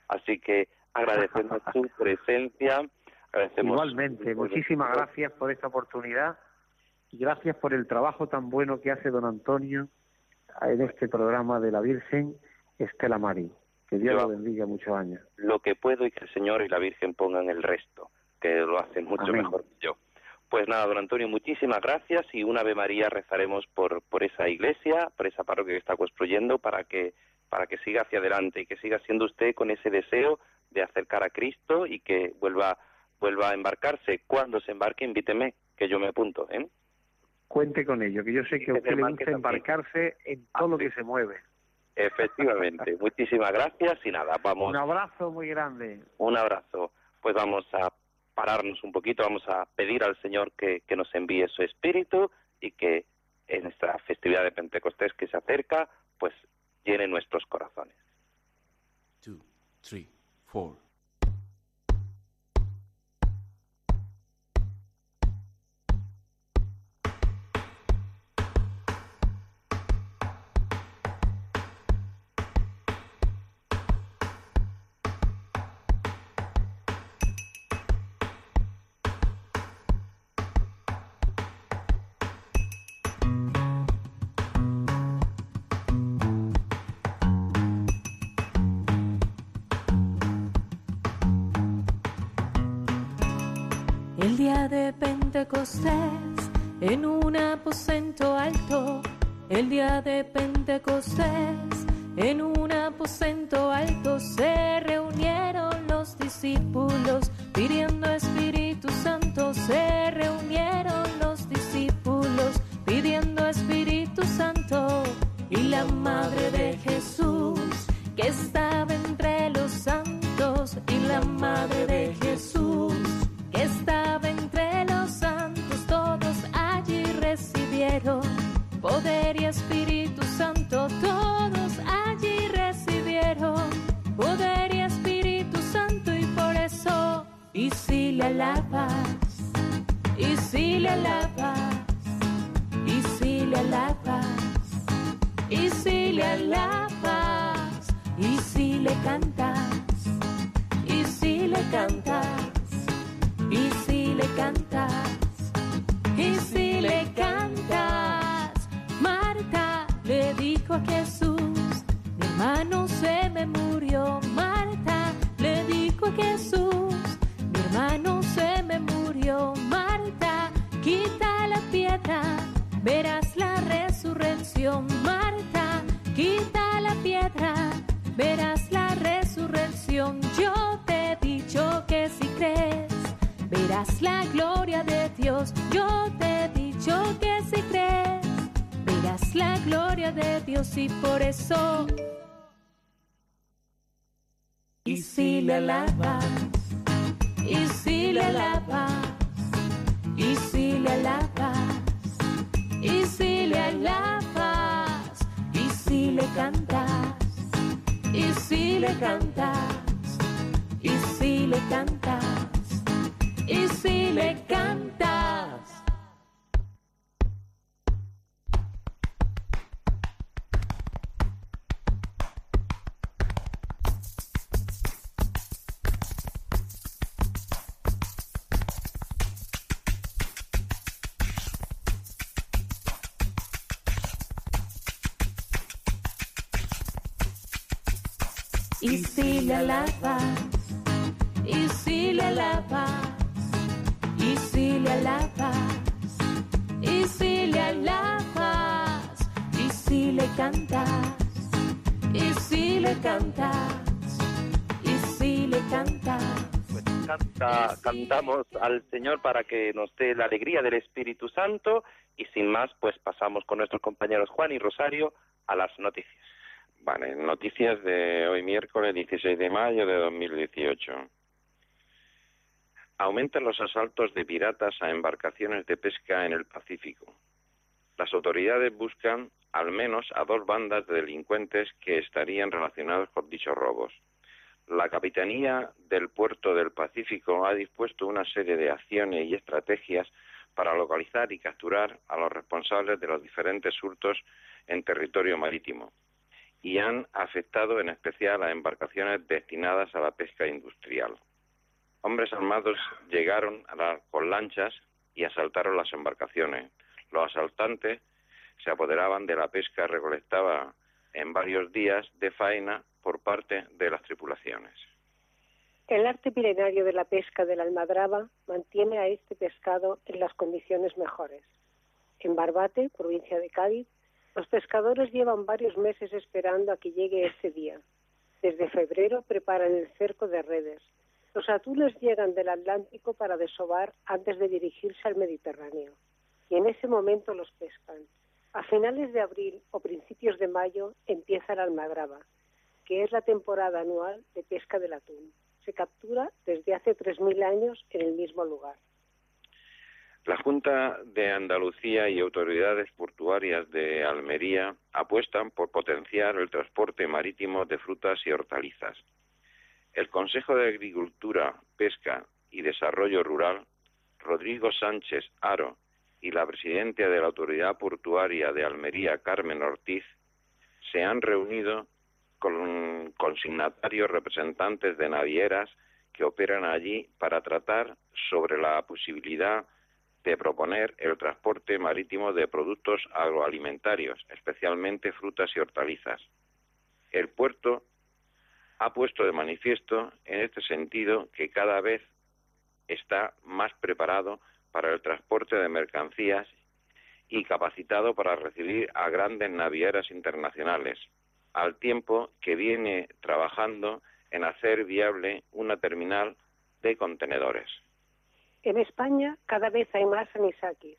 Así que agradecemos su presencia. Agradecemos Igualmente, muchísimas gracias por esta oportunidad y gracias por el trabajo tan bueno que hace don Antonio en este programa de la Virgen Estela Marí. Que Dios lo bendiga muchos años. Lo que puedo y que el Señor y la Virgen pongan el resto, que lo hacen mucho Amén. mejor que yo. Pues nada, don Antonio, muchísimas gracias y una Ave María rezaremos por, por esa iglesia, por esa parroquia que está construyendo, para que, para que siga hacia adelante y que siga siendo usted con ese deseo de acercar a Cristo y que vuelva, vuelva a embarcarse. Cuando se embarque, invíteme, que yo me apunto. ¿eh? Cuente con ello, que yo sé que a usted le gusta embarcarse en todo lo que se mueve. Efectivamente, <laughs> muchísimas gracias y nada, vamos. Un abrazo muy grande. Un abrazo. Pues vamos a pararnos un poquito, vamos a pedir al Señor que, que nos envíe su espíritu y que en esta festividad de Pentecostés que se acerca, pues llene nuestros corazones. Two, three, four. Pentecostés, en un aposento alto, el día de Pentecostés, en un aposento alto se reunieron los discípulos pidiendo Espíritu Santo, se reunieron los discípulos pidiendo Espíritu Santo. Y la Madre de Jesús que estaba entre los santos y la Madre de Jesús alabas, y si le alabas, y si le alabas, y si le cantas, y si le cantas y si le cantas, y si le cantas, Marta le dijo a Jesús, mi hermano se me murió, Marta le dijo a Jesús, mi hermano se me murió, Marta, quita la piedra, verás la resurrección, Marta, quita la piedra, verás la resurrección, yo te he dicho que si crees, verás la gloria de Dios. Yo te he dicho que si crees, verás la gloria de Dios y por eso. Y si le alabas, y si le alabas, y si le alabas, y si le alabas, y si le cantas, y si le cantas, y si le cantas y si le cantas. Le alabas, y si le alabas, y si le alabas, y si le alabas, y si le cantas, y si le cantas, y si le cantas. Canta- cantamos al Señor para que nos dé la alegría del Espíritu Santo y sin más pues pasamos con nuestros compañeros Juan y Rosario a las noticias. Vale, noticias de hoy miércoles 16 de mayo de 2018. Aumentan los asaltos de piratas a embarcaciones de pesca en el Pacífico. Las autoridades buscan al menos a dos bandas de delincuentes que estarían relacionados con dichos robos. La Capitanía del Puerto del Pacífico ha dispuesto una serie de acciones y estrategias para localizar y capturar a los responsables de los diferentes hurtos en territorio marítimo y han afectado en especial a embarcaciones destinadas a la pesca industrial. Hombres armados llegaron a la- con lanchas y asaltaron las embarcaciones. Los asaltantes se apoderaban de la pesca recolectada en varios días de faena por parte de las tripulaciones. El arte milenario de la pesca de la almadraba mantiene a este pescado en las condiciones mejores. En Barbate, provincia de Cádiz, los pescadores llevan varios meses esperando a que llegue ese día. Desde febrero preparan el cerco de redes. Los atunes llegan del Atlántico para desovar antes de dirigirse al Mediterráneo. Y en ese momento los pescan. A finales de abril o principios de mayo empieza la almadraba, que es la temporada anual de pesca del atún. Se captura desde hace 3.000 años en el mismo lugar. La Junta de Andalucía y autoridades portuarias de Almería apuestan por potenciar el transporte marítimo de frutas y hortalizas. El Consejo de Agricultura, Pesca y Desarrollo Rural, Rodrigo Sánchez Aro, y la presidenta de la Autoridad Portuaria de Almería, Carmen Ortiz, se han reunido con consignatarios representantes de navieras que operan allí para tratar sobre la posibilidad de proponer el transporte marítimo de productos agroalimentarios, especialmente frutas y hortalizas. El puerto ha puesto de manifiesto en este sentido que cada vez está más preparado para el transporte de mercancías y capacitado para recibir a grandes navieras internacionales, al tiempo que viene trabajando en hacer viable una terminal de contenedores. En España cada vez hay más anisakis.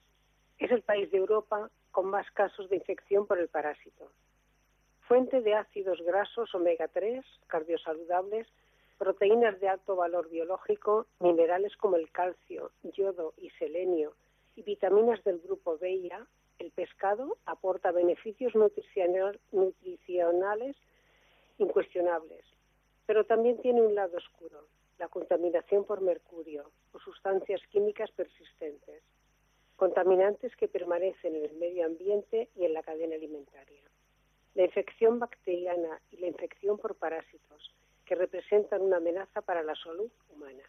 Es el país de Europa con más casos de infección por el parásito. Fuente de ácidos grasos omega 3, cardiosaludables, proteínas de alto valor biológico, minerales como el calcio, yodo y selenio y vitaminas del grupo B y A, el pescado aporta beneficios nutricional- nutricionales incuestionables, pero también tiene un lado oscuro, la contaminación por mercurio o sustancias químicas persistentes, contaminantes que permanecen en el medio ambiente y en la cadena alimentaria. La infección bacteriana y la infección por parásitos, que representan una amenaza para la salud humana.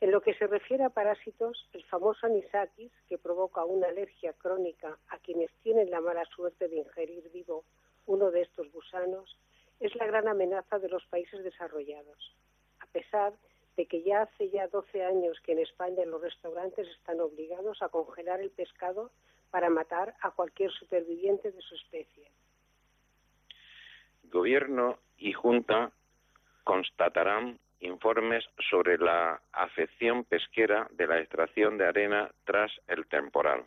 En lo que se refiere a parásitos, el famoso anisakis, que provoca una alergia crónica a quienes tienen la mala suerte de ingerir vivo uno de estos gusanos, es la gran amenaza de los países desarrollados. A pesar de que ya hace ya 12 años que en España los restaurantes están obligados a congelar el pescado para matar a cualquier superviviente de su especie. Gobierno y Junta constatarán informes sobre la afección pesquera de la extracción de arena tras el temporal.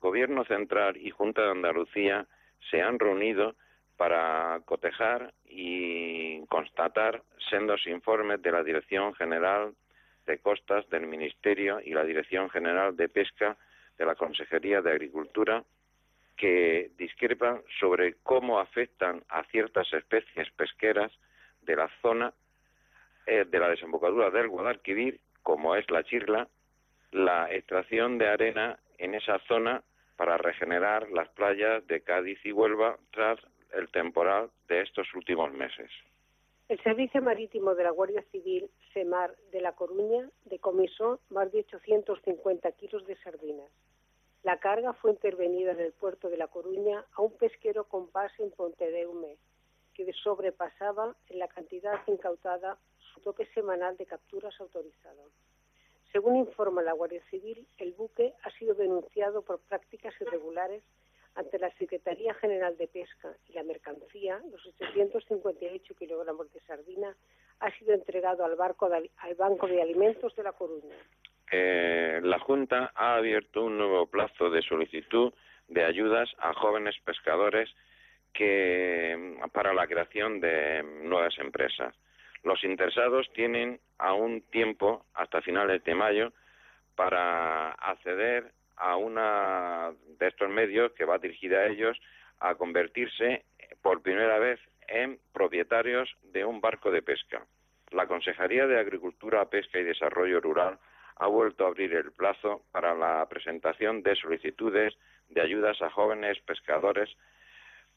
Gobierno Central y Junta de Andalucía se han reunido para cotejar y constatar sendos informes de la Dirección General de Costas del Ministerio y la Dirección General de Pesca de la Consejería de Agricultura que discrepan sobre cómo afectan a ciertas especies pesqueras de la zona eh, de la desembocadura del Guadalquivir, como es la chirla, la extracción de arena en esa zona para regenerar las playas de Cádiz y Huelva tras el temporal de estos últimos meses. El Servicio Marítimo de la Guardia Civil, SEMAR, de La Coruña, decomisó más de 850 kilos de sardinas. La carga fue intervenida en el puerto de La Coruña a un pesquero con base en Pontedeume, que sobrepasaba en la cantidad incautada su tope semanal de capturas autorizado. Según informa la Guardia Civil, el buque ha sido denunciado por prácticas irregulares ante la Secretaría General de Pesca y la mercancía, los 858 kilogramos de sardina, ha sido entregado al, barco al Banco de Alimentos de La Coruña. Eh, la Junta ha abierto un nuevo plazo de solicitud de ayudas a jóvenes pescadores que para la creación de nuevas empresas. Los interesados tienen aún tiempo hasta finales de mayo para acceder a una de estos medios que va dirigida a ellos a convertirse por primera vez en propietarios de un barco de pesca. La Consejería de Agricultura, Pesca y Desarrollo Rural ha vuelto a abrir el plazo para la presentación de solicitudes de ayudas a jóvenes pescadores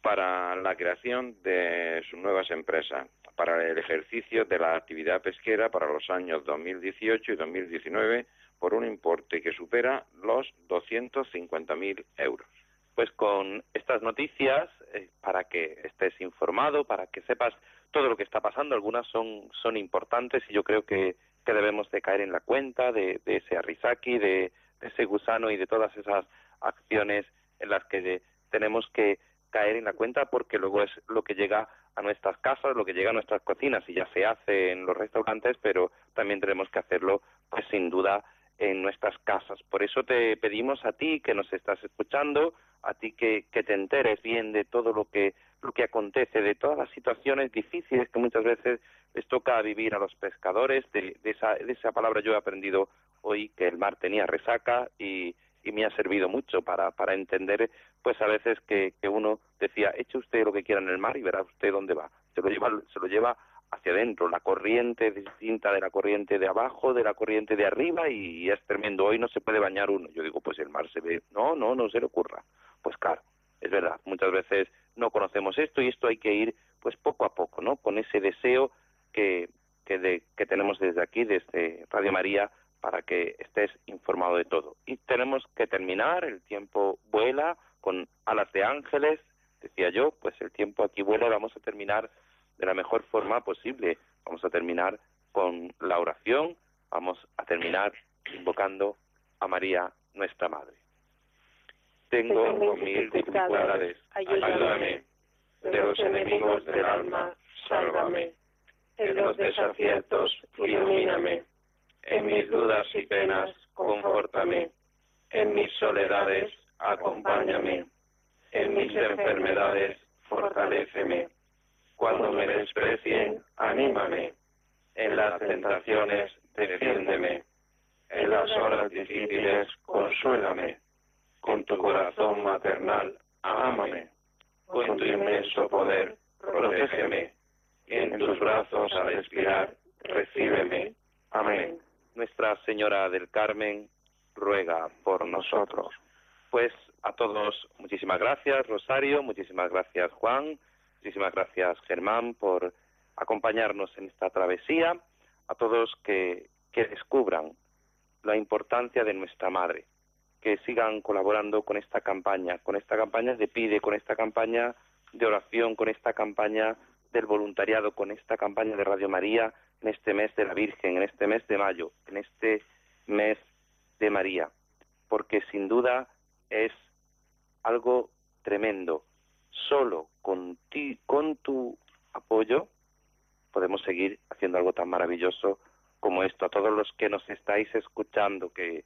para la creación de sus nuevas empresas, para el ejercicio de la actividad pesquera para los años 2018 y 2019 por un importe que supera los 250.000 euros. Pues con estas noticias, eh, para que estés informado, para que sepas todo lo que está pasando, algunas son, son importantes y yo creo que, que debemos de caer en la cuenta de, de ese arisaki, de, de ese gusano y de todas esas acciones en las que tenemos que caer en la cuenta porque luego es lo que llega a nuestras casas, lo que llega a nuestras cocinas y ya se hace en los restaurantes, pero también tenemos que hacerlo pues sin duda en nuestras casas. Por eso te pedimos a ti que nos estás escuchando, a ti que, te enteres bien de todo lo que lo que acontece, de todas las situaciones difíciles que muchas veces les toca vivir a los pescadores. De, de, esa, de esa palabra yo he aprendido hoy que el mar tenía resaca y, y me ha servido mucho para, para entender, pues a veces que, que uno decía, eche usted lo que quiera en el mar y verá usted dónde va. Se lo lleva, se lo lleva hacia adentro, la corriente distinta de la corriente de abajo, de la corriente de arriba y, es tremendo. Hoy no se puede bañar uno. Yo digo, pues el mar se ve. No, no, no se le ocurra. Pues claro, es verdad. Muchas veces no conocemos esto y esto hay que ir pues poco a poco, ¿no? Con ese deseo que, que, de, que tenemos desde aquí, desde Radio María, para que estés informado de todo. Y tenemos que terminar, el tiempo vuela con alas de ángeles, decía yo, pues el tiempo aquí vuela y vamos a terminar de la mejor forma posible. Vamos a terminar con la oración, vamos a terminar invocando a María, nuestra Madre. Tengo mil dificultades, ayúdame. De los enemigos del alma, sálvame. En los desaciertos, ilumíname en mis dudas y penas, confórtame. En mis soledades, acompáñame. En mis enfermedades, fortaléceme. Cuando me desprecien, anímame. En las tentaciones, defiéndeme. En las horas difíciles, consuélame. Con tu corazón maternal, ámame. Con tu inmenso poder, protégeme. En tus brazos al expirar, recíbeme. Amén. Nuestra Señora del Carmen ruega por nosotros. Pues a todos muchísimas gracias, Rosario, muchísimas gracias, Juan, muchísimas gracias, Germán, por acompañarnos en esta travesía. A todos que, descubran la importancia de nuestra Madre, que sigan colaborando con esta campaña, con esta campaña de pide, con esta campaña de oración, con esta campaña del voluntariado, con esta campaña de Radio María, en este mes de la Virgen, en este mes de mayo, en este mes de María, porque sin duda es algo tremendo. Solo con, ti, con tu apoyo podemos seguir haciendo algo tan maravilloso como esto. A todos los que nos estáis escuchando, que,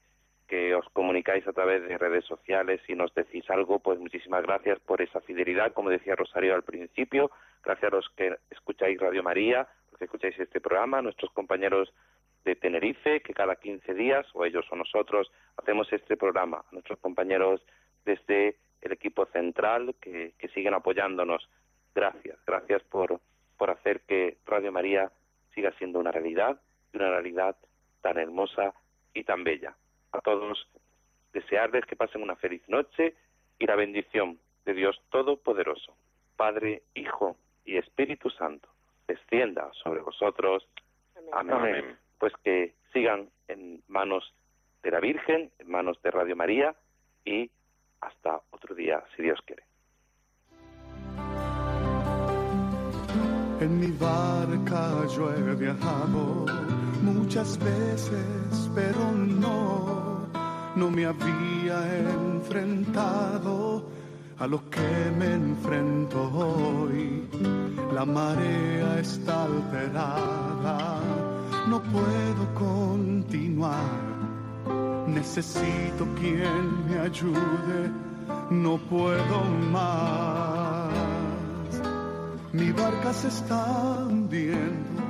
que os comunicáis a través de redes sociales y nos decís algo, pues muchísimas gracias por esa fidelidad, como decía Rosario al principio, gracias a los que escucháis Radio María, que escucháis este programa, nuestros compañeros de Tenerife, que cada 15 días, o ellos o nosotros, hacemos este programa, a nuestros compañeros desde el equipo central que, que siguen apoyándonos. Gracias, gracias por, por hacer que Radio María siga siendo una realidad, una realidad tan hermosa y tan bella. A todos desearles que pasen una feliz noche y la bendición de Dios Todopoderoso, Padre, Hijo y Espíritu Santo descienda sobre vosotros. Amén. Pues que sigan en manos de la Virgen, en manos de Radio María y hasta otro día, si Dios quiere. En mi barca yo he viajado muchas veces, pero no, no me había enfrentado a lo que me enfrento hoy. La marea está alterada, no puedo continuar. Necesito quien me ayude, no puedo más. Mi barca se está hundiendo